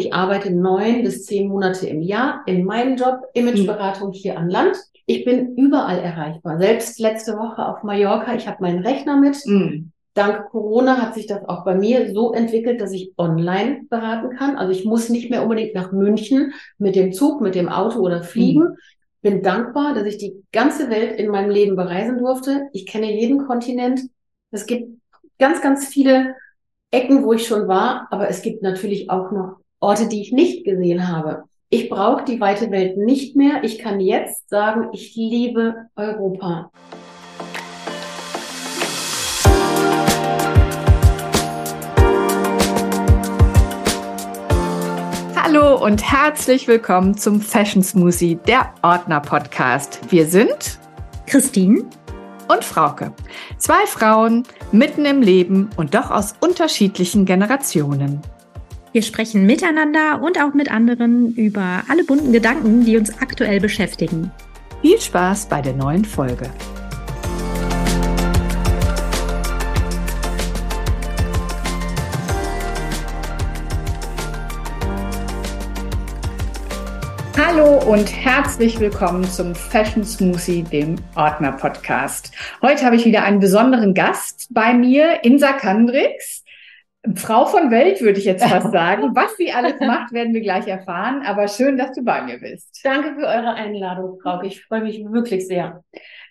ich arbeite neun bis zehn Monate im Jahr in meinem Job, Imageberatung hier an Land. Ich bin überall erreichbar. Selbst letzte Woche auf Mallorca, ich habe meinen Rechner mit. Mhm. Dank Corona hat sich das auch bei mir so entwickelt, dass ich online beraten kann. Also ich muss nicht mehr unbedingt nach München mit dem Zug, mit dem Auto oder fliegen. Mhm. Bin dankbar, dass ich die ganze Welt in meinem Leben bereisen durfte. Ich kenne jeden Kontinent. Es gibt ganz, ganz viele Ecken, wo ich schon war, aber es gibt natürlich auch noch Orte, die ich nicht gesehen habe. Ich brauche die weite Welt nicht mehr. Ich kann jetzt sagen, ich liebe Europa. Hallo und herzlich willkommen zum Fashion Smoothie, der Ordner Podcast. Wir sind Christine und Frauke. Zwei Frauen mitten im Leben und doch aus unterschiedlichen Generationen. Wir sprechen miteinander und auch mit anderen über alle bunten Gedanken, die uns aktuell beschäftigen. Viel Spaß bei der neuen Folge. Hallo und herzlich willkommen zum Fashion Smoothie, dem Ordner Podcast. Heute habe ich wieder einen besonderen Gast bei mir, Insa Kandrix. Frau von Welt, würde ich jetzt fast sagen. Was sie alles macht, werden wir gleich erfahren. Aber schön, dass du bei mir bist. Danke für eure Einladung, Frau. Ich freue mich wirklich sehr.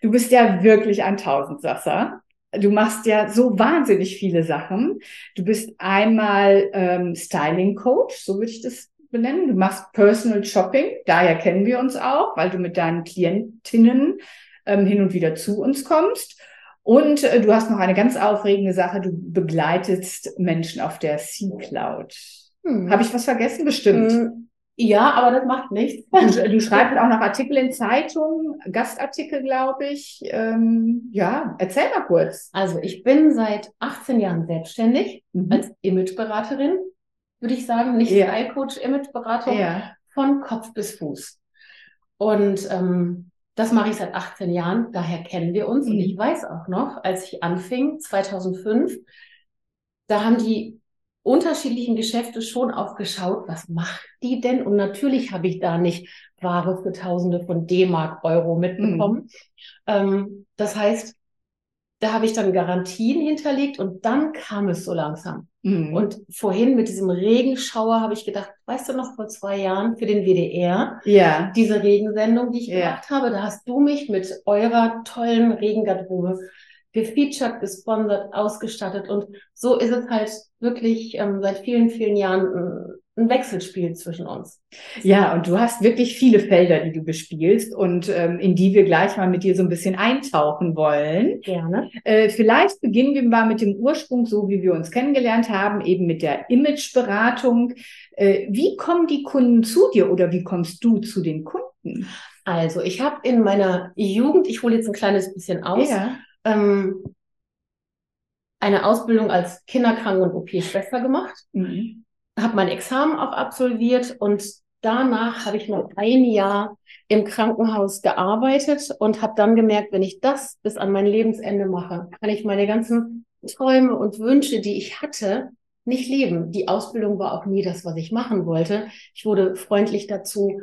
Du bist ja wirklich ein Tausendsasser. Du machst ja so wahnsinnig viele Sachen. Du bist einmal ähm, Styling Coach, so würde ich das benennen. Du machst Personal Shopping, daher kennen wir uns auch, weil du mit deinen Klientinnen ähm, hin und wieder zu uns kommst. Und äh, du hast noch eine ganz aufregende Sache, du begleitest Menschen auf der Sea Cloud. Hm. Habe ich was vergessen? Bestimmt. Hm. Ja, aber das macht nichts. Du, du schreibst auch noch Artikel in Zeitungen, Gastartikel, glaube ich. Ähm, ja, erzähl mal kurz. Also ich bin seit 18 Jahren selbstständig mhm. als Imageberaterin würde ich sagen, nicht ja. Style Coach, Imageberatung, ja. von Kopf bis Fuß. Und ähm, das mache ich seit 18 Jahren, daher kennen wir uns. Mhm. Und ich weiß auch noch, als ich anfing, 2005, da haben die unterschiedlichen Geschäfte schon auch geschaut, was macht die denn? Und natürlich habe ich da nicht Ware für Tausende von D-Mark, Euro mitbekommen. Mhm. Ähm, das heißt, da habe ich dann Garantien hinterlegt und dann kam es so langsam. Mhm. Und vorhin mit diesem Regenschauer habe ich gedacht, weißt du noch vor zwei Jahren für den WDR, ja. diese Regensendung, die ich ja. gemacht habe, da hast du mich mit eurer tollen Regengarderobe gefeatured, gesponsert, ausgestattet und so ist es halt wirklich ähm, seit vielen, vielen Jahren ein Wechselspiel zwischen uns. Ja, und du hast wirklich viele Felder, die du bespielst und ähm, in die wir gleich mal mit dir so ein bisschen eintauchen wollen. Gerne. Äh, vielleicht beginnen wir mal mit dem Ursprung, so wie wir uns kennengelernt haben, eben mit der Imageberatung. Äh, wie kommen die Kunden zu dir oder wie kommst du zu den Kunden? Also, ich habe in meiner Jugend, ich hole jetzt ein kleines bisschen aus, ja. ähm, eine Ausbildung als Kinderkranken- und OP-Schwester gemacht. Mhm habe mein Examen auch absolviert und danach habe ich noch ein Jahr im Krankenhaus gearbeitet und habe dann gemerkt, wenn ich das bis an mein Lebensende mache, kann ich meine ganzen Träume und Wünsche, die ich hatte, nicht leben. Die Ausbildung war auch nie das, was ich machen wollte. Ich wurde freundlich dazu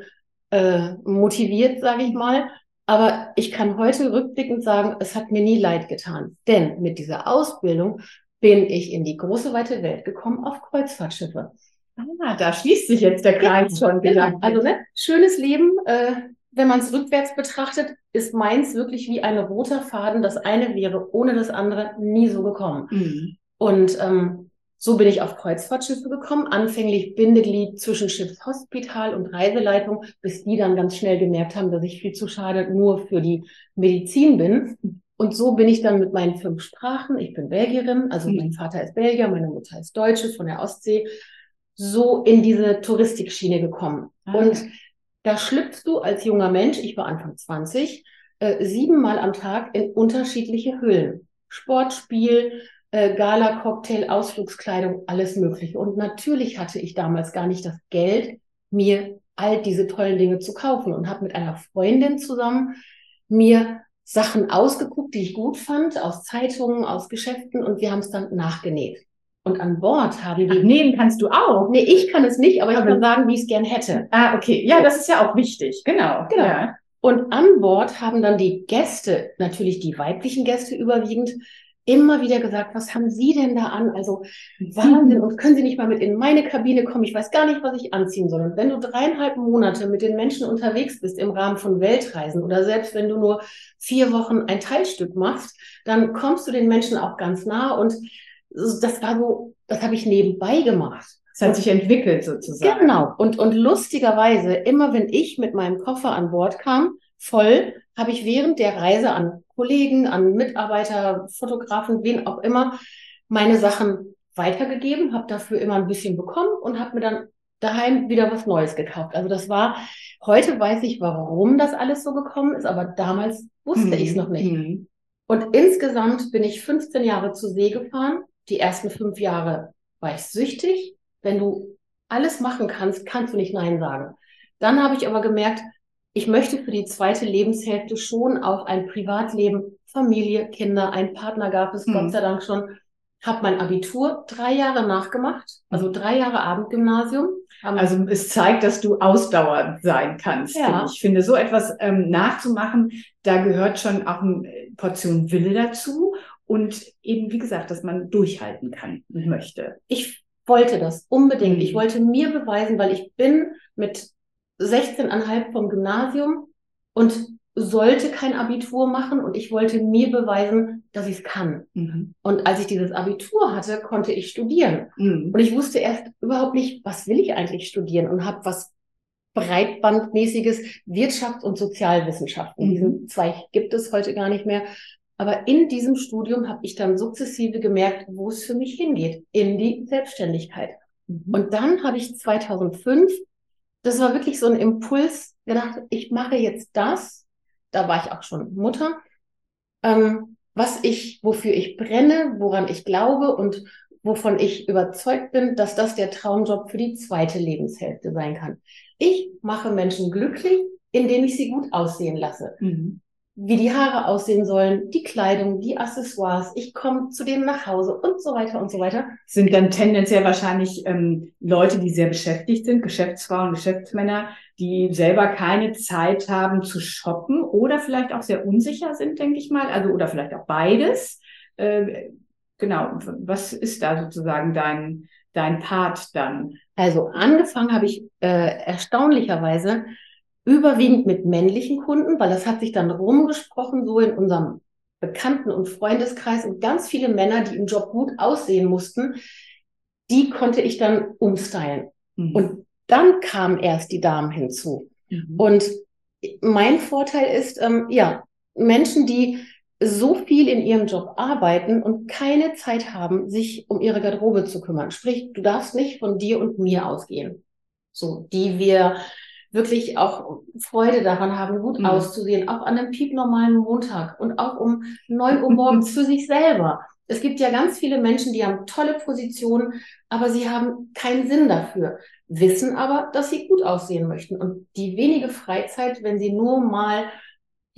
äh, motiviert, sage ich mal. Aber ich kann heute rückblickend sagen, es hat mir nie leid getan. Denn mit dieser Ausbildung bin ich in die große weite Welt gekommen auf Kreuzfahrtschiffe. Ah, da schließt sich jetzt der Kreis schon wieder. Genau. Also ne, schönes Leben. Äh, wenn man es rückwärts betrachtet, ist meins wirklich wie ein roter Faden. Das eine wäre ohne das andere nie so gekommen. Mhm. Und ähm, so bin ich auf Kreuzfahrtschiffe gekommen, anfänglich Bindeglied zwischen Schiffshospital und Reiseleitung, bis die dann ganz schnell gemerkt haben, dass ich viel zu schade nur für die Medizin bin. Und so bin ich dann mit meinen fünf Sprachen, ich bin Belgierin, also mhm. mein Vater ist Belgier, meine Mutter ist Deutsche von der Ostsee, so in diese Touristikschiene gekommen. Ah. Und da schlüpfst du als junger Mensch, ich war Anfang 20, äh, siebenmal am Tag in unterschiedliche Hüllen. Sportspiel, äh, Gala, Cocktail, Ausflugskleidung, alles Mögliche. Und natürlich hatte ich damals gar nicht das Geld, mir all diese tollen Dinge zu kaufen und habe mit einer Freundin zusammen mir Sachen ausgeguckt, die ich gut fand, aus Zeitungen, aus Geschäften und wir haben es dann nachgenäht. Und an Bord haben die. Ach, nähen kannst du auch. Nee, ich kann es nicht, aber ich kann sagen, wie ich es gern hätte. Ah, okay. Ja, das ist ja auch wichtig. Genau. Genau. Ja. Und an Bord haben dann die Gäste, natürlich die weiblichen Gäste überwiegend, immer wieder gesagt, was haben Sie denn da an? Also Wahnsinn, und können Sie nicht mal mit in meine Kabine kommen? Ich weiß gar nicht, was ich anziehen soll. Und wenn du dreieinhalb Monate mit den Menschen unterwegs bist im Rahmen von Weltreisen oder selbst wenn du nur vier Wochen ein Teilstück machst, dann kommst du den Menschen auch ganz nah. Und das war so, das habe ich nebenbei gemacht. Es hat sich entwickelt sozusagen. Genau. Und, und lustigerweise, immer wenn ich mit meinem Koffer an Bord kam, voll, habe ich während der Reise an Kollegen, an Mitarbeiter, Fotografen, wen auch immer, meine Sachen weitergegeben, habe dafür immer ein bisschen bekommen und habe mir dann daheim wieder was Neues gekauft. Also das war, heute weiß ich, warum das alles so gekommen ist, aber damals wusste mhm. ich es noch nicht. Mhm. Und insgesamt bin ich 15 Jahre zu See gefahren. Die ersten fünf Jahre war ich süchtig. Wenn du alles machen kannst, kannst du nicht Nein sagen. Dann habe ich aber gemerkt, ich möchte für die zweite Lebenshälfte schon auch ein Privatleben, Familie, Kinder, einen Partner gab es, mhm. Gott sei Dank schon. Habe mein Abitur drei Jahre nachgemacht, also drei Jahre Abendgymnasium. Also es zeigt, dass du ausdauernd sein kannst. Ja. Ich finde, so etwas ähm, nachzumachen, da gehört schon auch eine Portion Wille dazu und eben, wie gesagt, dass man durchhalten kann und möchte. Ich wollte das unbedingt. Ich mhm. wollte mir beweisen, weil ich bin mit 16,5 vom Gymnasium und sollte kein Abitur machen und ich wollte mir beweisen, dass ich es kann. Mhm. Und als ich dieses Abitur hatte, konnte ich studieren. Mhm. Und ich wusste erst überhaupt nicht, was will ich eigentlich studieren und habe was breitbandmäßiges Wirtschafts- und Sozialwissenschaften. Mhm. Diesen Zweig gibt es heute gar nicht mehr. Aber in diesem Studium habe ich dann sukzessive gemerkt, wo es für mich hingeht, in die Selbstständigkeit. Mhm. Und dann habe ich 2005 das war wirklich so ein Impuls, gedacht, ich mache jetzt das, da war ich auch schon Mutter, ähm, was ich, wofür ich brenne, woran ich glaube und wovon ich überzeugt bin, dass das der Traumjob für die zweite Lebenshälfte sein kann. Ich mache Menschen glücklich, indem ich sie gut aussehen lasse. Mhm wie die Haare aussehen sollen, die Kleidung, die Accessoires, ich komme zu denen nach Hause und so weiter und so weiter. Sind dann tendenziell wahrscheinlich ähm, Leute, die sehr beschäftigt sind, Geschäftsfrauen, Geschäftsmänner, die selber keine Zeit haben zu shoppen oder vielleicht auch sehr unsicher sind, denke ich mal, also oder vielleicht auch beides. Äh, genau, was ist da sozusagen dein, dein Part dann? Also angefangen habe ich äh, erstaunlicherweise überwiegend mit männlichen Kunden, weil das hat sich dann rumgesprochen, so in unserem Bekannten- und Freundeskreis und ganz viele Männer, die im Job gut aussehen mussten, die konnte ich dann umstylen. Mhm. Und dann kamen erst die Damen hinzu. Mhm. Und mein Vorteil ist, ähm, ja, Menschen, die so viel in ihrem Job arbeiten und keine Zeit haben, sich um ihre Garderobe zu kümmern. Sprich, du darfst nicht von dir und mir ausgehen. So, die wir wirklich auch Freude daran haben, gut mhm. auszusehen, auch an einem piepnormalen Montag und auch um neun Uhr morgens für sich selber. Es gibt ja ganz viele Menschen, die haben tolle Positionen, aber sie haben keinen Sinn dafür, wissen aber, dass sie gut aussehen möchten. Und die wenige Freizeit, wenn sie nur mal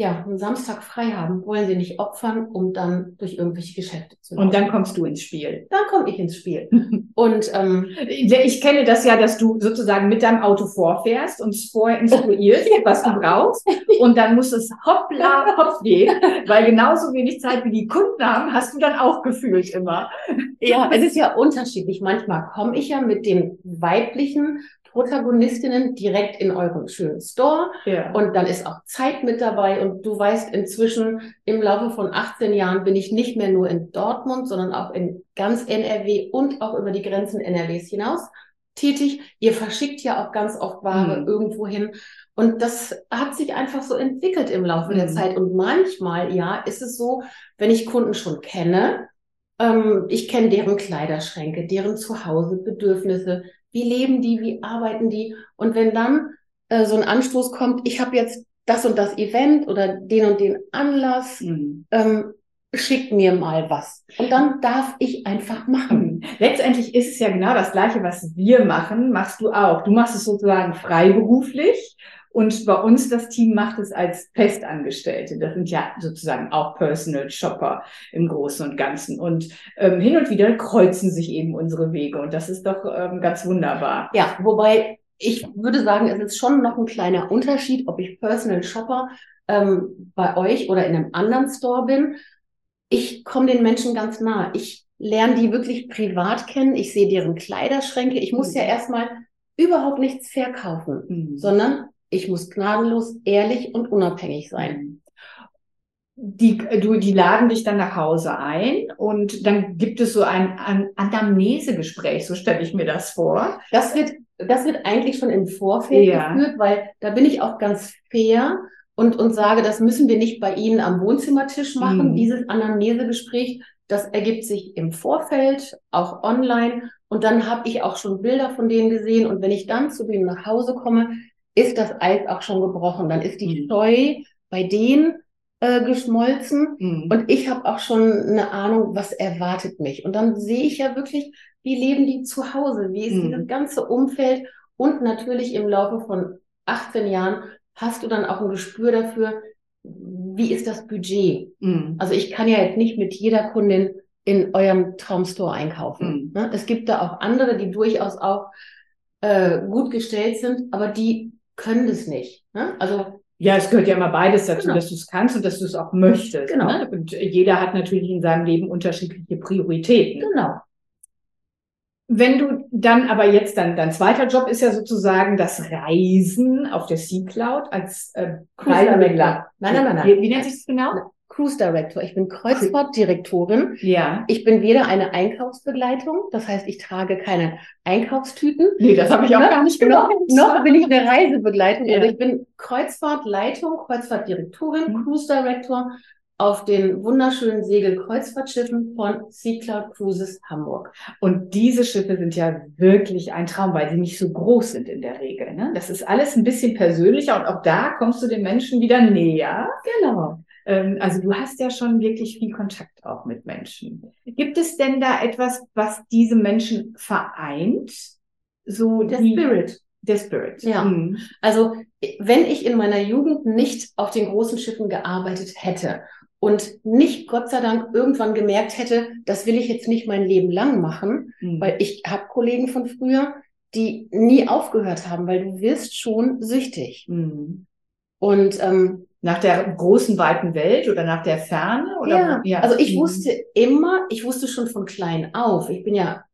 ja, einen Samstag frei haben, wollen sie nicht opfern, um dann durch irgendwelche Geschäfte zu laufen. Und dann kommst du ins Spiel. Dann komme ich ins Spiel. Und ähm, ich kenne das ja, dass du sozusagen mit deinem Auto vorfährst und vorher instruierst, was du brauchst. Und dann muss es hoppla hopp gehen, weil genauso wenig Zeit wie die Kunden haben, hast du dann auch gefühlt immer. Ja, es ist ja unterschiedlich. Manchmal komme ich ja mit den weiblichen Protagonistinnen direkt in eurem schönen Store. Ja. Und dann ist auch Zeit mit dabei. Und du weißt inzwischen, im Laufe von 18 Jahren bin ich nicht mehr nur in Dortmund, sondern auch in ganz NRW und auch über die Grenzen NRWs hinaus tätig. Ihr verschickt ja auch ganz oft Ware mhm. irgendwo hin. Und das hat sich einfach so entwickelt im Laufe mhm. der Zeit. Und manchmal, ja, ist es so, wenn ich Kunden schon kenne, ähm, ich kenne deren Kleiderschränke, deren Zuhausebedürfnisse, wie leben die, wie arbeiten die. Und wenn dann äh, so ein Anstoß kommt, ich habe jetzt das und das Event oder den und den Anlass, mhm. ähm, schick mir mal was. Und dann darf ich einfach machen. Letztendlich ist es ja genau das Gleiche, was wir machen, machst du auch. Du machst es sozusagen freiberuflich Und bei uns das Team macht es als Festangestellte. Das sind ja sozusagen auch Personal Shopper im Großen und Ganzen. Und ähm, hin und wieder kreuzen sich eben unsere Wege. Und das ist doch ähm, ganz wunderbar. Ja, wobei ich würde sagen, es ist schon noch ein kleiner Unterschied, ob ich Personal Shopper ähm, bei euch oder in einem anderen Store bin. Ich komme den Menschen ganz nah. Ich lerne die wirklich privat kennen. Ich sehe deren Kleiderschränke. Ich muss mhm. ja erstmal überhaupt nichts verkaufen, mhm. sondern ich muss gnadenlos ehrlich und unabhängig sein. Die, du, die laden dich dann nach Hause ein und dann gibt es so ein, ein Anamnesegespräch, so stelle ich mir das vor. Das wird, das wird eigentlich schon im Vorfeld ja. geführt, weil da bin ich auch ganz fair und, und sage, das müssen wir nicht bei Ihnen am Wohnzimmertisch machen, mhm. dieses Anamnesegespräch, das ergibt sich im Vorfeld, auch online. Und dann habe ich auch schon Bilder von denen gesehen. Und wenn ich dann zu denen nach Hause komme, ist das Eis auch schon gebrochen. Dann ist die mhm. Scheu bei denen äh, geschmolzen. Mhm. Und ich habe auch schon eine Ahnung, was erwartet mich. Und dann sehe ich ja wirklich, wie leben die zu Hause? Wie ist mhm. dieses ganze Umfeld? Und natürlich im Laufe von 18 Jahren hast du dann auch ein Gespür dafür, wie ist das Budget? Mhm. Also ich kann ja jetzt nicht mit jeder Kundin in eurem Traumstore einkaufen. Mhm. Ne? Es gibt da auch andere, die durchaus auch äh, gut gestellt sind, aber die können das nicht. Ne? Also ja, es gehört ja immer beides dazu, genau. dass du es kannst und dass du es auch möchtest. Genau. Ne? Und jeder hat natürlich in seinem Leben unterschiedliche Prioritäten. Genau. Wenn du dann aber jetzt dann, dein zweiter Job ist ja sozusagen das Reisen auf der Sea Cloud als äh, Reiseregler. Nein, nein, nein, nein. Wie, wie nennt sich das genau? Cruise Director. Ich bin Kreuzfahrtdirektorin. Ja. Ich bin weder eine Einkaufsbegleitung, das heißt, ich trage keine Einkaufstüten. Nee, das habe ich auch gar nicht gemacht. Noch, noch bin ich eine Reisebegleitung. Ja. Also ich bin Kreuzfahrtleitung, Kreuzfahrtdirektorin, mhm. Cruise Director auf den wunderschönen Segelkreuzfahrtschiffen von Sea Cloud Cruises Hamburg. Und diese Schiffe sind ja wirklich ein Traum, weil sie nicht so groß sind in der Regel. Ne? Das ist alles ein bisschen persönlicher und auch da kommst du den Menschen wieder näher. Genau. Ähm, also du hast ja schon wirklich viel Kontakt auch mit Menschen. Gibt es denn da etwas, was diese Menschen vereint? So der die, Spirit. Der Spirit. Ja. Mhm. Also wenn ich in meiner Jugend nicht auf den großen Schiffen gearbeitet hätte und nicht Gott sei Dank irgendwann gemerkt hätte, das will ich jetzt nicht mein Leben lang machen, mhm. weil ich habe Kollegen von früher, die nie aufgehört haben, weil du wirst schon süchtig. Mhm. Und ähm, nach der großen weiten Welt oder nach der Ferne? Oder ja, ja. also ich mhm. wusste immer, ich wusste schon von klein auf. Ich bin ja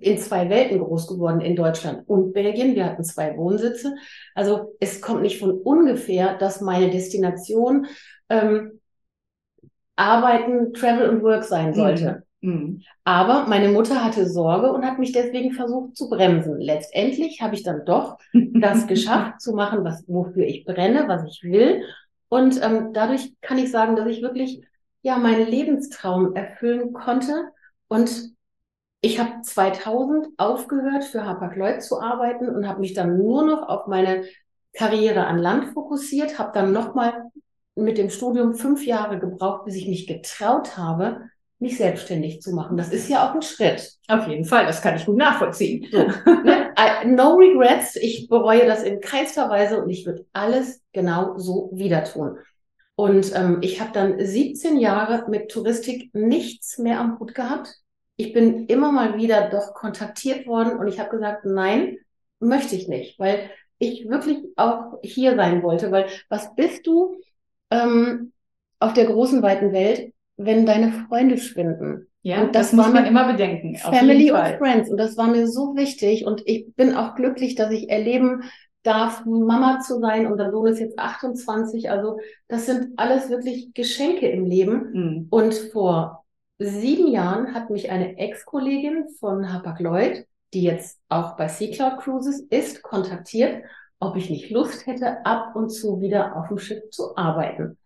in zwei Welten groß geworden, in Deutschland und Belgien. Wir hatten zwei Wohnsitze. Also es kommt nicht von ungefähr, dass meine Destination ähm, Arbeiten, Travel und Work sein mhm. sollte. Mhm. Aber meine Mutter hatte Sorge und hat mich deswegen versucht zu bremsen. Letztendlich habe ich dann doch das geschafft zu machen, was, wofür ich brenne, was ich will. Und ähm, dadurch kann ich sagen, dass ich wirklich ja meinen Lebenstraum erfüllen konnte. Und ich habe 2000 aufgehört, für Hapag-Lloyd zu arbeiten und habe mich dann nur noch auf meine Karriere an Land fokussiert, habe dann nochmal mit dem Studium fünf Jahre gebraucht, bis ich mich getraut habe, mich selbstständig zu machen. Das ist ja auch ein Schritt. Auf jeden Fall, das kann ich gut nachvollziehen. Ne? No regrets, ich bereue das in keinster Weise und ich würde alles genau so wieder tun. Und ähm, ich habe dann 17 Jahre mit Touristik nichts mehr am Hut gehabt. Ich bin immer mal wieder doch kontaktiert worden und ich habe gesagt, nein, möchte ich nicht, weil ich wirklich auch hier sein wollte, weil was bist du ähm, auf der großen weiten Welt, wenn deine Freunde schwinden. Ja, und das, das muss man immer bedenken. Family und Friends. Und das war mir so wichtig. Und ich bin auch glücklich, dass ich erleben darf, Mama zu sein. Und der Sohn ist jetzt 28. Also das sind alles wirklich Geschenke im Leben. Mhm. Und vor sieben Jahren hat mich eine Ex-Kollegin von Hapag-Lloyd, die jetzt auch bei Sea Cloud Cruises ist, kontaktiert, ob ich nicht Lust hätte, ab und zu wieder auf dem Schiff zu arbeiten.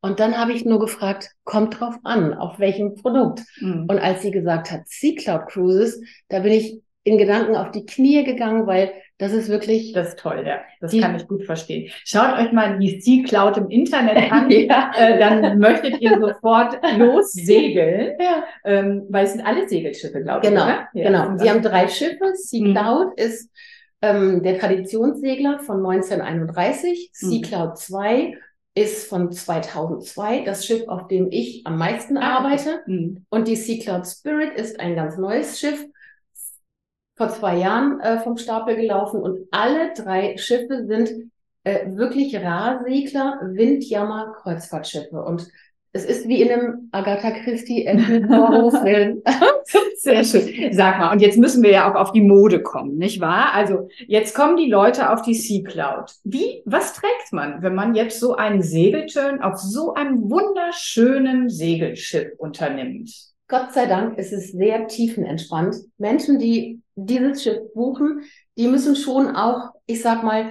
Und dann habe ich nur gefragt, kommt drauf an, auf welchem Produkt. Mhm. Und als sie gesagt hat, Sea Cloud Cruises, da bin ich in Gedanken auf die Knie gegangen, weil das ist wirklich. Das ist toll, ja. Das die, kann ich gut verstehen. Schaut euch mal die Sea Cloud im Internet an. ja. äh, dann möchtet ihr sofort lossegeln. Ja. Ähm, weil es sind alle Segelschiffe, glaube genau, ich. Oder? Ja, genau. Sie haben drei Schiffe. Sea mhm. Cloud ist ähm, der Traditionssegler von 1931. Mhm. Sea Cloud 2 ist von 2002 das Schiff, auf dem ich am meisten ah, arbeite. Mhm. Und die Sea Cloud Spirit ist ein ganz neues Schiff, vor zwei Jahren äh, vom Stapel gelaufen. Und alle drei Schiffe sind äh, wirklich Rahsegler, Windjammer, Kreuzfahrtschiffe. Und es ist wie in einem Agatha Christie Film. Sehr schön. Sag mal, und jetzt müssen wir ja auch auf die Mode kommen, nicht wahr? Also jetzt kommen die Leute auf die Sea Cloud. Wie, was trägt man, wenn man jetzt so einen Segelturn auf so einem wunderschönen Segelschiff unternimmt? Gott sei Dank ist es sehr tiefenentspannt. Menschen, die dieses Schiff buchen, die müssen schon auch, ich sag mal,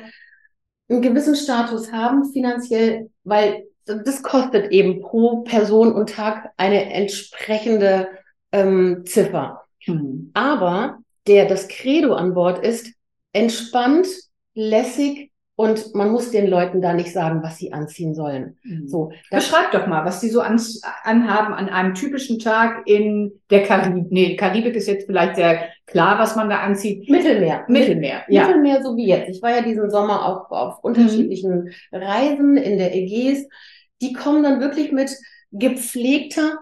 einen gewissen Status haben finanziell, weil das kostet eben pro Person und Tag eine entsprechende ähm, Ziffer. Mhm. Aber der das Credo an Bord ist, entspannt, lässig und man muss den Leuten da nicht sagen, was sie anziehen sollen. Mhm. So, Beschreib doch mal, was die so an, anhaben an einem typischen Tag in der Karibik. Nee, Karibik ist jetzt vielleicht sehr klar, was man da anzieht. Mittelmeer. Mittelmeer, ja. Mittelmeer, so wie jetzt. Ich war ja diesen Sommer auch auf unterschiedlichen mhm. Reisen in der Ägäis die kommen dann wirklich mit gepflegter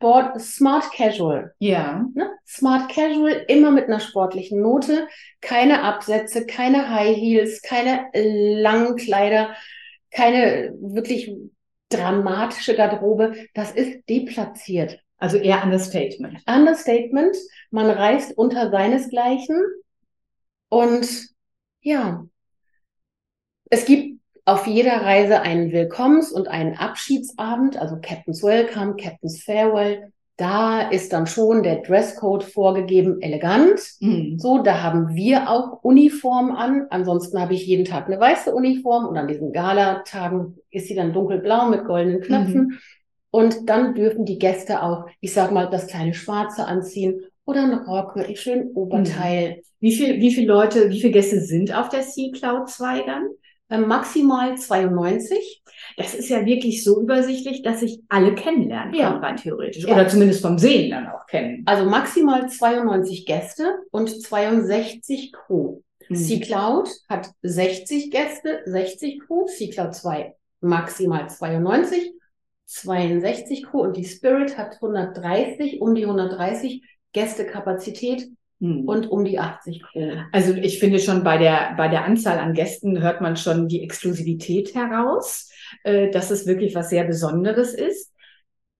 Sport, Smart Casual. Ja. Ne? Smart Casual, immer mit einer sportlichen Note. Keine Absätze, keine High Heels, keine langen Kleider, keine wirklich dramatische Garderobe. Das ist deplatziert. Also eher Understatement. Understatement. Man reist unter seinesgleichen. Und ja, es gibt auf jeder Reise einen Willkommens- und einen Abschiedsabend, also Captain's Welcome, Captain's Farewell. Da ist dann schon der Dresscode vorgegeben, elegant. Mhm. So, da haben wir auch Uniform an. Ansonsten habe ich jeden Tag eine weiße Uniform und an diesen Galatagen ist sie dann dunkelblau mit goldenen Knöpfen. Mhm. Und dann dürfen die Gäste auch, ich sag mal, das kleine Schwarze anziehen oder ein Rock mit einem schönen Oberteil. Mhm. Wie viel, wie viele Leute, wie viele Gäste sind auf der Sea Cloud 2 dann? Äh, maximal 92. Das ist ja wirklich so übersichtlich, dass ich alle kennenlernen kann, ja. rein theoretisch. Ja. Oder zumindest vom Sehen dann auch kennen. Also maximal 92 Gäste und 62 Crew. Mhm. Sea Cloud hat 60 Gäste, 60 Crew. Sea Cloud 2 maximal 92, 62 Crew und die Spirit hat 130, um die 130 Gästekapazität. Und um die 80 Kronen. Also ich finde schon bei der, bei der Anzahl an Gästen hört man schon die Exklusivität heraus, äh, dass es wirklich was sehr Besonderes ist.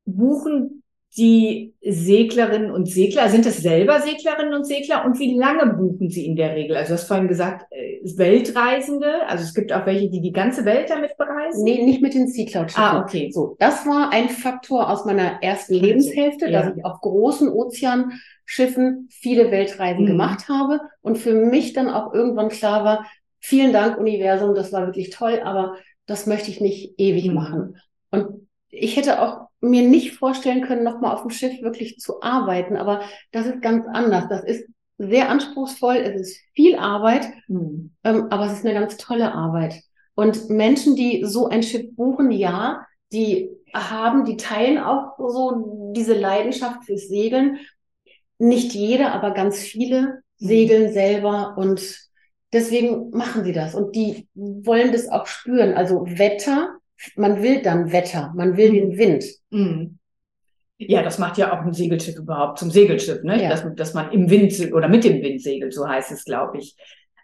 Buchen die Seglerinnen und Segler, sind es selber Seglerinnen und Segler und wie lange buchen sie in der Regel? Also du hast vorhin gesagt, äh, Weltreisende, also es gibt auch welche, die die ganze Welt damit bereisen? Nee, nicht mit den Sea Cloud Schiffen. Ah, okay. So, das war ein Faktor aus meiner ersten Lebenshälfte, ja. dass ich auf großen Ozeanschiffen viele Weltreisen mhm. gemacht habe und für mich dann auch irgendwann klar war, vielen Dank Universum, das war wirklich toll, aber das möchte ich nicht ewig mhm. machen. Und ich hätte auch mir nicht vorstellen können, nochmal auf dem Schiff wirklich zu arbeiten, aber das ist ganz anders. Das ist sehr anspruchsvoll, es ist viel Arbeit, mhm. ähm, aber es ist eine ganz tolle Arbeit. Und Menschen, die so ein Schiff buchen, ja, die haben, die teilen auch so diese Leidenschaft fürs Segeln. Nicht jeder, aber ganz viele mhm. segeln selber und deswegen machen sie das. Und die wollen das auch spüren. Also Wetter man will dann Wetter, man will mhm. den Wind. Mhm. Ja, das macht ja auch ein Segelschiff überhaupt zum Segelschiff, ne? Ja. Dass, dass man im Wind oder mit dem Wind segelt, so heißt es, glaube ich.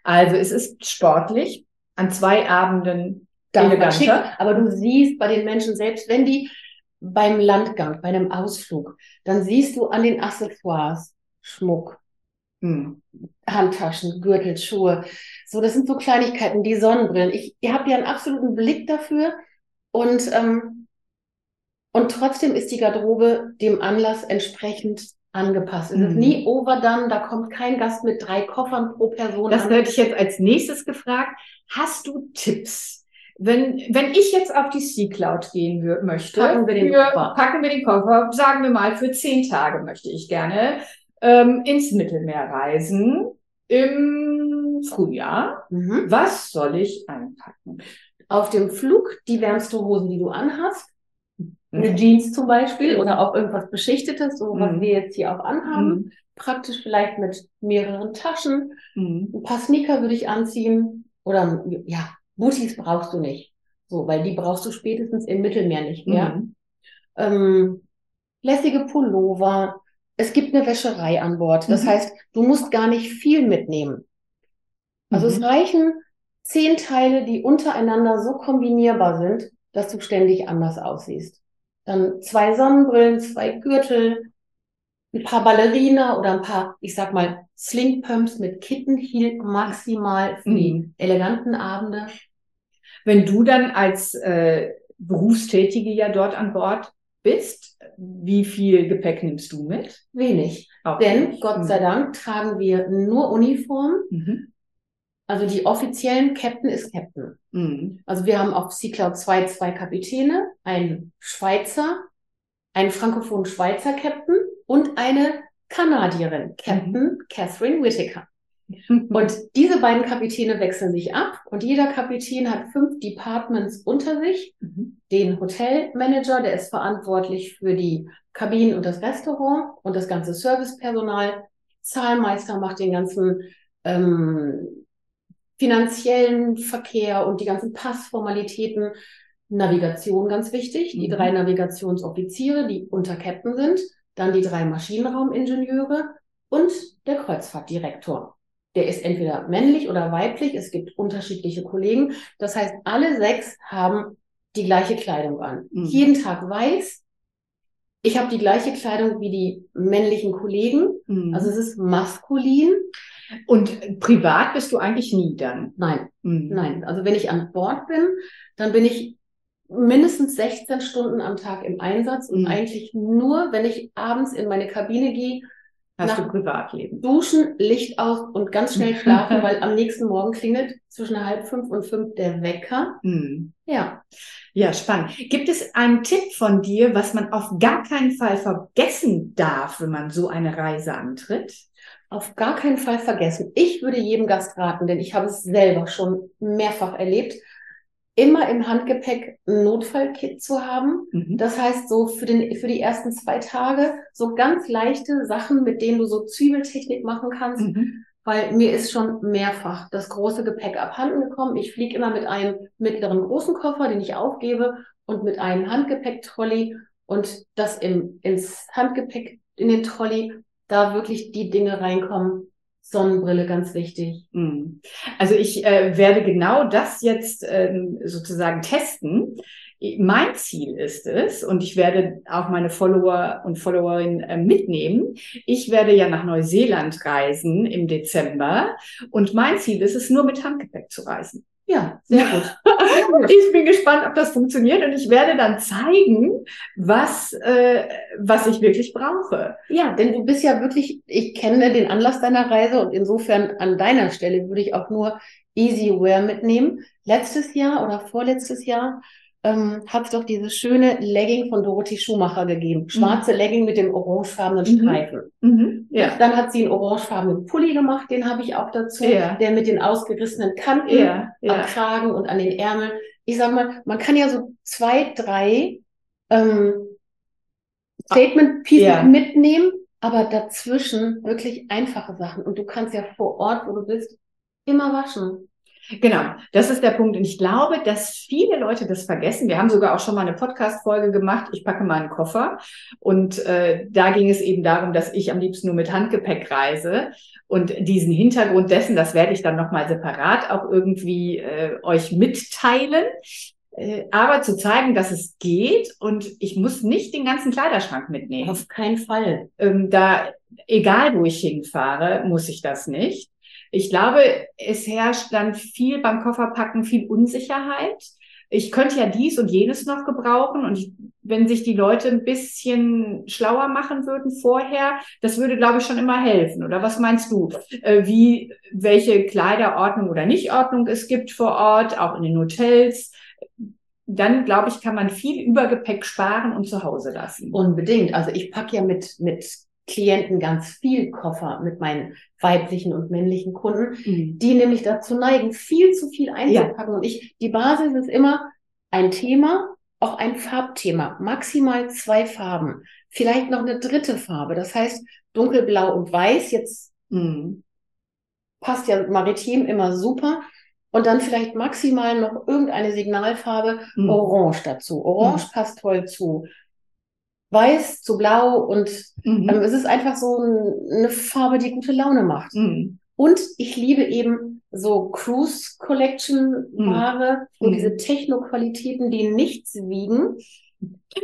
Also es ist sportlich, an zwei Abenden eleganter. aber du siehst bei den Menschen, selbst wenn die beim Landgang, bei einem Ausflug, dann siehst du an den Accessoires Schmuck, hm. Handtaschen, Gürtel, Schuhe. So, das sind so Kleinigkeiten, die Sonnenbrillen. Ich, ihr habt ja einen absoluten Blick dafür, und, ähm, und trotzdem ist die Garderobe dem Anlass entsprechend angepasst. Es mhm. ist nie overdone, da kommt kein Gast mit drei Koffern pro Person. Das werde ich jetzt als nächstes gefragt. Hast du Tipps? Wenn, wenn ich jetzt auf die Sea Cloud gehen möchte, packen wir den für, Koffer. Packen wir den Koffer, sagen wir mal, für zehn Tage möchte ich gerne ähm, ins Mittelmeer reisen im Frühjahr. Mhm. Was soll ich einpacken? Auf dem Flug die wärmste Hosen, die du anhast, eine Jeans zum Beispiel oder auch irgendwas Beschichtetes, so was wir jetzt hier auch anhaben. Praktisch vielleicht mit mehreren Taschen. Ein paar Sneaker würde ich anziehen. Oder ja, Booties brauchst du nicht. So, weil die brauchst du spätestens im Mittelmeer nicht mehr. Mhm. Ähm, lässige Pullover. Es gibt eine Wäscherei an Bord. Das mhm. heißt, du musst gar nicht viel mitnehmen. Also mhm. es reichen zehn Teile, die untereinander so kombinierbar sind, dass du ständig anders aussiehst. Dann zwei Sonnenbrillen, zwei Gürtel, ein paar Ballerina oder ein paar, ich sag mal, Slingpumps mit Kittenheel maximal für die mhm. eleganten Abende. Wenn du dann als äh, Berufstätige ja dort an Bord bist, wie viel Gepäck nimmst du mit? Wenig. Auch Denn nicht. Gott sei mhm. Dank tragen wir nur Uniform. Mhm. Also die offiziellen Captain ist Captain. Mhm. Also wir haben auf Sea Cloud 2 zwei Kapitäne, einen Schweizer, einen frankophonen Schweizer Captain und eine Kanadierin, Captain mhm. Catherine Whittaker. Und diese beiden Kapitäne wechseln sich ab und jeder Kapitän hat fünf Departments unter sich. Mhm. Den Hotelmanager, der ist verantwortlich für die Kabinen und das Restaurant und das ganze Servicepersonal. Zahlmeister macht den ganzen ähm, finanziellen Verkehr und die ganzen Passformalitäten. Navigation ganz wichtig. Die mhm. drei Navigationsoffiziere, die unter Captain sind. Dann die drei Maschinenraumingenieure und der Kreuzfahrtdirektor. Der ist entweder männlich oder weiblich. Es gibt unterschiedliche Kollegen. Das heißt, alle sechs haben die gleiche Kleidung an. Mhm. Jeden Tag weiß, ich habe die gleiche Kleidung wie die männlichen Kollegen. Mhm. Also es ist maskulin. Und privat bist du eigentlich nie dann? Nein, mhm. nein. Also wenn ich an Bord bin, dann bin ich mindestens 16 Stunden am Tag im Einsatz und mhm. eigentlich nur, wenn ich abends in meine Kabine gehe Hast du Privatleben? Duschen, Licht aus und ganz schnell schlafen, weil am nächsten Morgen klingelt zwischen halb fünf und fünf der Wecker. Hm. Ja. Ja, spannend. Gibt es einen Tipp von dir, was man auf gar keinen Fall vergessen darf, wenn man so eine Reise antritt? Auf gar keinen Fall vergessen. Ich würde jedem Gast raten, denn ich habe es selber schon mehrfach erlebt immer im Handgepäck ein Notfallkit zu haben. Mhm. Das heißt, so für, den, für die ersten zwei Tage so ganz leichte Sachen, mit denen du so Zwiebeltechnik machen kannst. Mhm. Weil mir ist schon mehrfach das große Gepäck abhanden gekommen. Ich fliege immer mit einem mittleren großen Koffer, den ich aufgebe, und mit einem Handgepäck-Trolley und das im, ins Handgepäck in den Trolley, da wirklich die Dinge reinkommen, Sonnenbrille ganz wichtig. Hm. Also ich äh, werde genau das jetzt ähm, sozusagen testen. Mein Ziel ist es, und ich werde auch meine Follower und Followerinnen äh, mitnehmen. Ich werde ja nach Neuseeland reisen im Dezember und mein Ziel ist es, nur mit Handgepäck zu reisen. Ja, sehr gut. ich bin gespannt, ob das funktioniert und ich werde dann zeigen, was, äh, was ich wirklich brauche. Ja, denn du bist ja wirklich, ich kenne den Anlass deiner Reise und insofern an deiner Stelle würde ich auch nur Easyware mitnehmen. Letztes Jahr oder vorletztes Jahr ähm, hat es doch diese schöne Legging von Dorothy Schumacher gegeben. Mhm. Schwarze mhm. Legging mit dem orangefarbenen mhm. Streifen. Mhm. Ja. Dann hat sie einen orangefarbenen Pulli gemacht, den habe ich auch dazu, ja. der mit den ausgerissenen Kanten ja. am Kragen und an den Ärmeln. Ich sag mal, man kann ja so zwei, drei ähm, Statement-Pieces mitnehmen, aber dazwischen wirklich einfache Sachen. Und du kannst ja vor Ort, wo du bist, immer waschen. Genau, das ist der Punkt. Und ich glaube, dass viele Leute das vergessen. Wir haben sogar auch schon mal eine Podcast-Folge gemacht. Ich packe meinen Koffer. Und äh, da ging es eben darum, dass ich am liebsten nur mit Handgepäck reise. Und diesen Hintergrund dessen, das werde ich dann nochmal separat auch irgendwie äh, euch mitteilen. Äh, aber zu zeigen, dass es geht und ich muss nicht den ganzen Kleiderschrank mitnehmen. Auf keinen Fall. Ähm, da, egal wo ich hinfahre, muss ich das nicht. Ich glaube, es herrscht dann viel beim Kofferpacken, viel Unsicherheit. Ich könnte ja dies und jenes noch gebrauchen und ich, wenn sich die Leute ein bisschen schlauer machen würden vorher, das würde, glaube ich, schon immer helfen. Oder was meinst du? Äh, wie, welche Kleiderordnung oder Nichtordnung es gibt vor Ort, auch in den Hotels? dann glaube ich, kann man viel Übergepäck sparen und zu Hause lassen. Unbedingt. Also ich packe ja mit, mit Klienten ganz viel Koffer mit meinen weiblichen und männlichen Kunden, mhm. die nämlich dazu neigen, viel zu viel einzupacken. Ja. Und ich, die Basis ist immer ein Thema, auch ein Farbthema, maximal zwei Farben, vielleicht noch eine dritte Farbe. Das heißt, dunkelblau und weiß, jetzt mhm. passt ja maritim immer super. Und dann vielleicht maximal noch irgendeine Signalfarbe mhm. Orange dazu. Orange mhm. passt toll zu Weiß zu Blau und mhm. ähm, es ist einfach so ein, eine Farbe, die gute Laune macht. Mhm. Und ich liebe eben so Cruise Collection Ware, mhm. so diese Techno-Qualitäten, die nichts wiegen.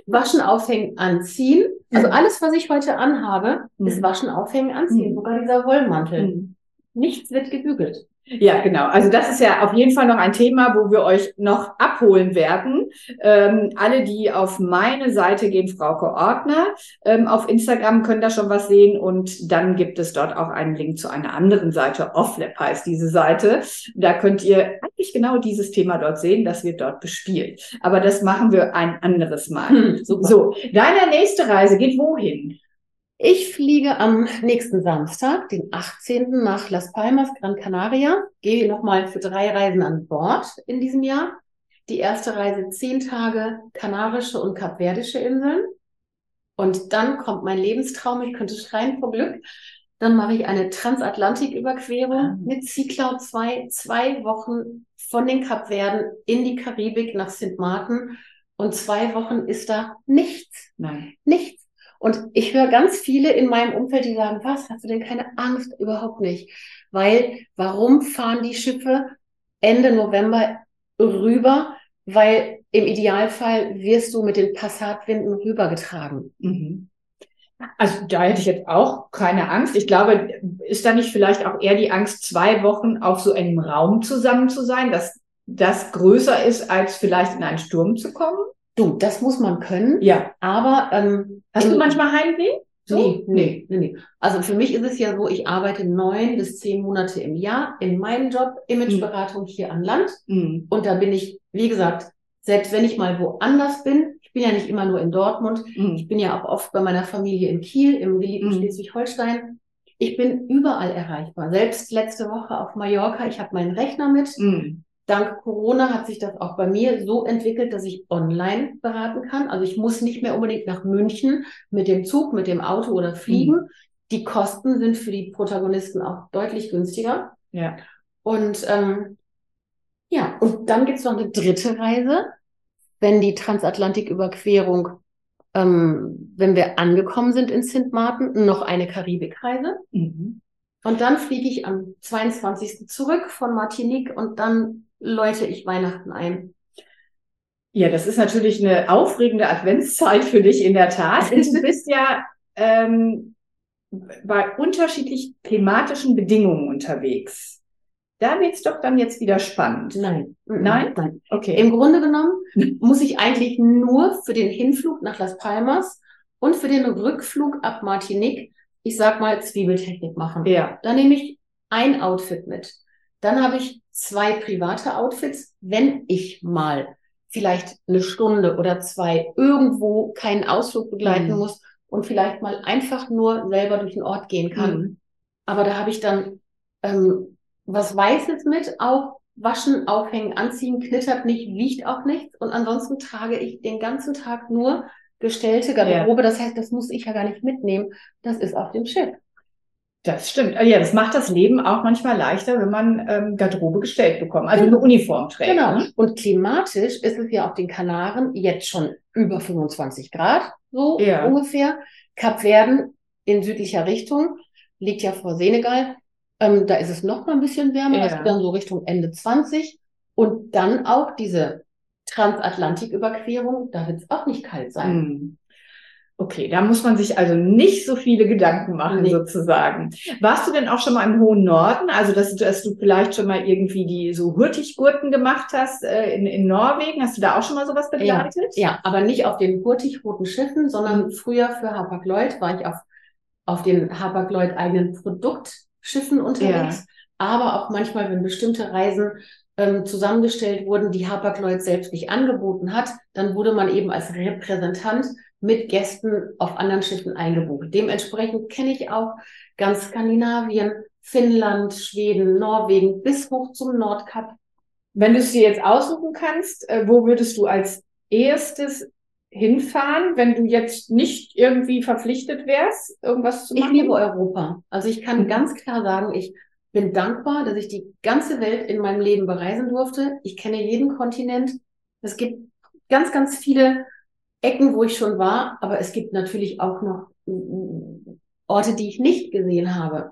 Waschen, aufhängen, anziehen. Also mhm. alles, was ich heute anhabe, ist mhm. waschen, aufhängen, anziehen. Sogar dieser Wollmantel. Nichts wird gebügelt. Ja, genau. Also das ist ja auf jeden Fall noch ein Thema, wo wir euch noch abholen werden. Ähm, alle, die auf meine Seite gehen, Frauke Ordner, ähm, auf Instagram können da schon was sehen und dann gibt es dort auch einen Link zu einer anderen Seite. Offlab heißt diese Seite. Da könnt ihr eigentlich genau dieses Thema dort sehen. Das wird dort bespielt. Aber das machen wir ein anderes Mal. Hm, so, deine nächste Reise geht wohin? Ich fliege am nächsten Samstag, den 18. nach Las Palmas, Gran Canaria. Gehe nochmal für drei Reisen an Bord in diesem Jahr. Die erste Reise zehn Tage Kanarische und Kapverdische Inseln. Und dann kommt mein Lebenstraum. Ich könnte schreien vor Glück. Dann mache ich eine Transatlantiküberquerung ah. mit Sea Cloud 2, zwei Wochen von den Kapverden in die Karibik nach St. Martin. Und zwei Wochen ist da nichts. Nein. Nichts. Und ich höre ganz viele in meinem Umfeld, die sagen, was, hast du denn keine Angst? Überhaupt nicht. Weil, warum fahren die Schiffe Ende November rüber? Weil im Idealfall wirst du mit den Passatwinden rübergetragen. Mhm. Also da hätte ich jetzt auch keine Angst. Ich glaube, ist da nicht vielleicht auch eher die Angst, zwei Wochen auf so einem Raum zusammen zu sein, dass das größer ist, als vielleicht in einen Sturm zu kommen? Du, das muss man können. Ja. Aber ähm, hast du manchmal Heimweh? So? Nee, nee, nee, nee. Also für mich ist es ja so, ich arbeite neun bis zehn Monate im Jahr in meinem Job, Imageberatung mhm. hier an Land. Mhm. Und da bin ich, wie gesagt, selbst wenn ich mal woanders bin, ich bin ja nicht immer nur in Dortmund, mhm. ich bin ja auch oft bei meiner Familie in Kiel, im geliebten mhm. Schleswig-Holstein. Ich bin überall erreichbar. Selbst letzte Woche auf Mallorca, ich habe meinen Rechner mit. Dank Corona hat sich das auch bei mir so entwickelt, dass ich online beraten kann. Also ich muss nicht mehr unbedingt nach München mit dem Zug, mit dem Auto oder fliegen. Mhm. Die Kosten sind für die Protagonisten auch deutlich günstiger. Ja. Und ähm, ja, und dann gibt's noch eine dritte Reise, wenn die Transatlantiküberquerung, ähm, wenn wir angekommen sind in Sint Maarten, noch eine Karibikreise. Mhm. Und dann fliege ich am 22. zurück von Martinique und dann läute ich Weihnachten ein. Ja, das ist natürlich eine aufregende Adventszeit für dich in der Tat. du bist ja ähm, bei unterschiedlich klimatischen Bedingungen unterwegs. Da wird's doch dann jetzt wieder spannend. Nein. Nein? Nein. Okay. Im Grunde genommen muss ich eigentlich nur für den Hinflug nach Las Palmas und für den Rückflug ab Martinique, ich sag mal, Zwiebeltechnik machen. Ja. Da nehme ich ein Outfit mit. Dann habe ich zwei private Outfits, wenn ich mal vielleicht eine Stunde oder zwei irgendwo keinen Ausflug begleiten mhm. muss und vielleicht mal einfach nur selber durch den Ort gehen kann. Mhm. Aber da habe ich dann ähm, was Weißes mit, auch waschen, aufhängen, anziehen, knittert nicht, wiegt auch nichts. Und ansonsten trage ich den ganzen Tag nur gestellte Garderobe. Ja. Das heißt, das muss ich ja gar nicht mitnehmen. Das ist auf dem Schiff. Das stimmt. Ja, das macht das Leben auch manchmal leichter, wenn man ähm, Garderobe gestellt bekommt, also eine Uniform trägt. Genau. Ne? Und klimatisch ist es ja auf den Kanaren jetzt schon über 25 Grad, so ja. ungefähr. Kapverden in südlicher Richtung liegt ja vor Senegal. Ähm, da ist es noch mal ein bisschen wärmer, ja. das ist dann so Richtung Ende 20. Und dann auch diese Transatlantiküberquerung, da wird es auch nicht kalt sein. Mhm. Okay, da muss man sich also nicht so viele Gedanken machen, nee. sozusagen. Warst du denn auch schon mal im hohen Norden? Also, dass, dass du vielleicht schon mal irgendwie die so Hurtiggurten gemacht hast äh, in, in Norwegen? Hast du da auch schon mal sowas begleitet? Ja, ja aber nicht auf den hurtig-roten Schiffen, sondern früher für Hapag-Lloyd war ich auf, auf den Hapag-Lloyd eigenen Produktschiffen unterwegs. Ja. Aber auch manchmal, wenn bestimmte Reisen ähm, zusammengestellt wurden, die Hapag-Lloyd selbst nicht angeboten hat, dann wurde man eben als Repräsentant mit Gästen auf anderen Schiffen eingebucht. Dementsprechend kenne ich auch ganz Skandinavien, Finnland, Schweden, Norwegen bis hoch zum Nordkap. Wenn du es dir jetzt aussuchen kannst, äh, wo würdest du als erstes hinfahren, wenn du jetzt nicht irgendwie verpflichtet wärst, irgendwas zu machen? Ich liebe Europa. Also ich kann mhm. ganz klar sagen, ich bin dankbar, dass ich die ganze Welt in meinem Leben bereisen durfte. Ich kenne jeden Kontinent. Es gibt ganz, ganz viele Ecken, wo ich schon war, aber es gibt natürlich auch noch Orte, die ich nicht gesehen habe.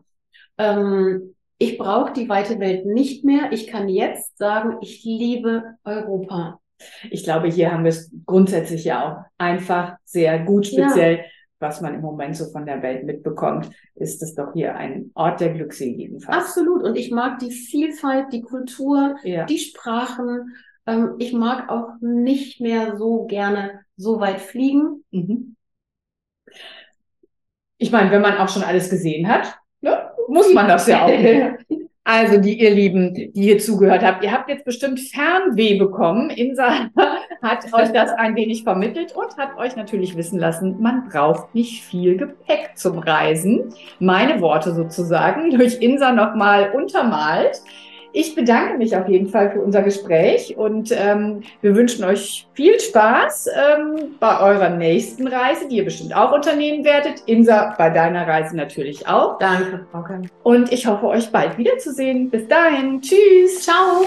Ähm, ich brauche die weite Welt nicht mehr. Ich kann jetzt sagen, ich liebe Europa. Ich glaube, hier haben wir es grundsätzlich ja auch einfach sehr gut, speziell ja. Was man im Moment so von der Welt mitbekommt, ist es doch hier ein Ort der Glückseligen fast. Absolut. Und ich mag die Vielfalt, die Kultur, ja. die Sprachen. Ähm, ich mag auch nicht mehr so gerne so weit fliegen. Mhm. Ich meine, wenn man auch schon alles gesehen hat, ne, muss man das ja auch. Also, die ihr Lieben, die hier zugehört habt, ihr habt jetzt bestimmt Fernweh bekommen. Insa hat euch das ein wenig vermittelt und hat euch natürlich wissen lassen, man braucht nicht viel Gepäck zum Reisen. Meine Worte sozusagen durch Insa nochmal untermalt. Ich bedanke mich auf jeden Fall für unser Gespräch und ähm, wir wünschen euch viel Spaß ähm, bei eurer nächsten Reise, die ihr bestimmt auch unternehmen werdet. Insa, bei deiner Reise natürlich auch. Danke, Frauke. Und ich hoffe, euch bald wiederzusehen. Bis dahin. Tschüss. Ciao.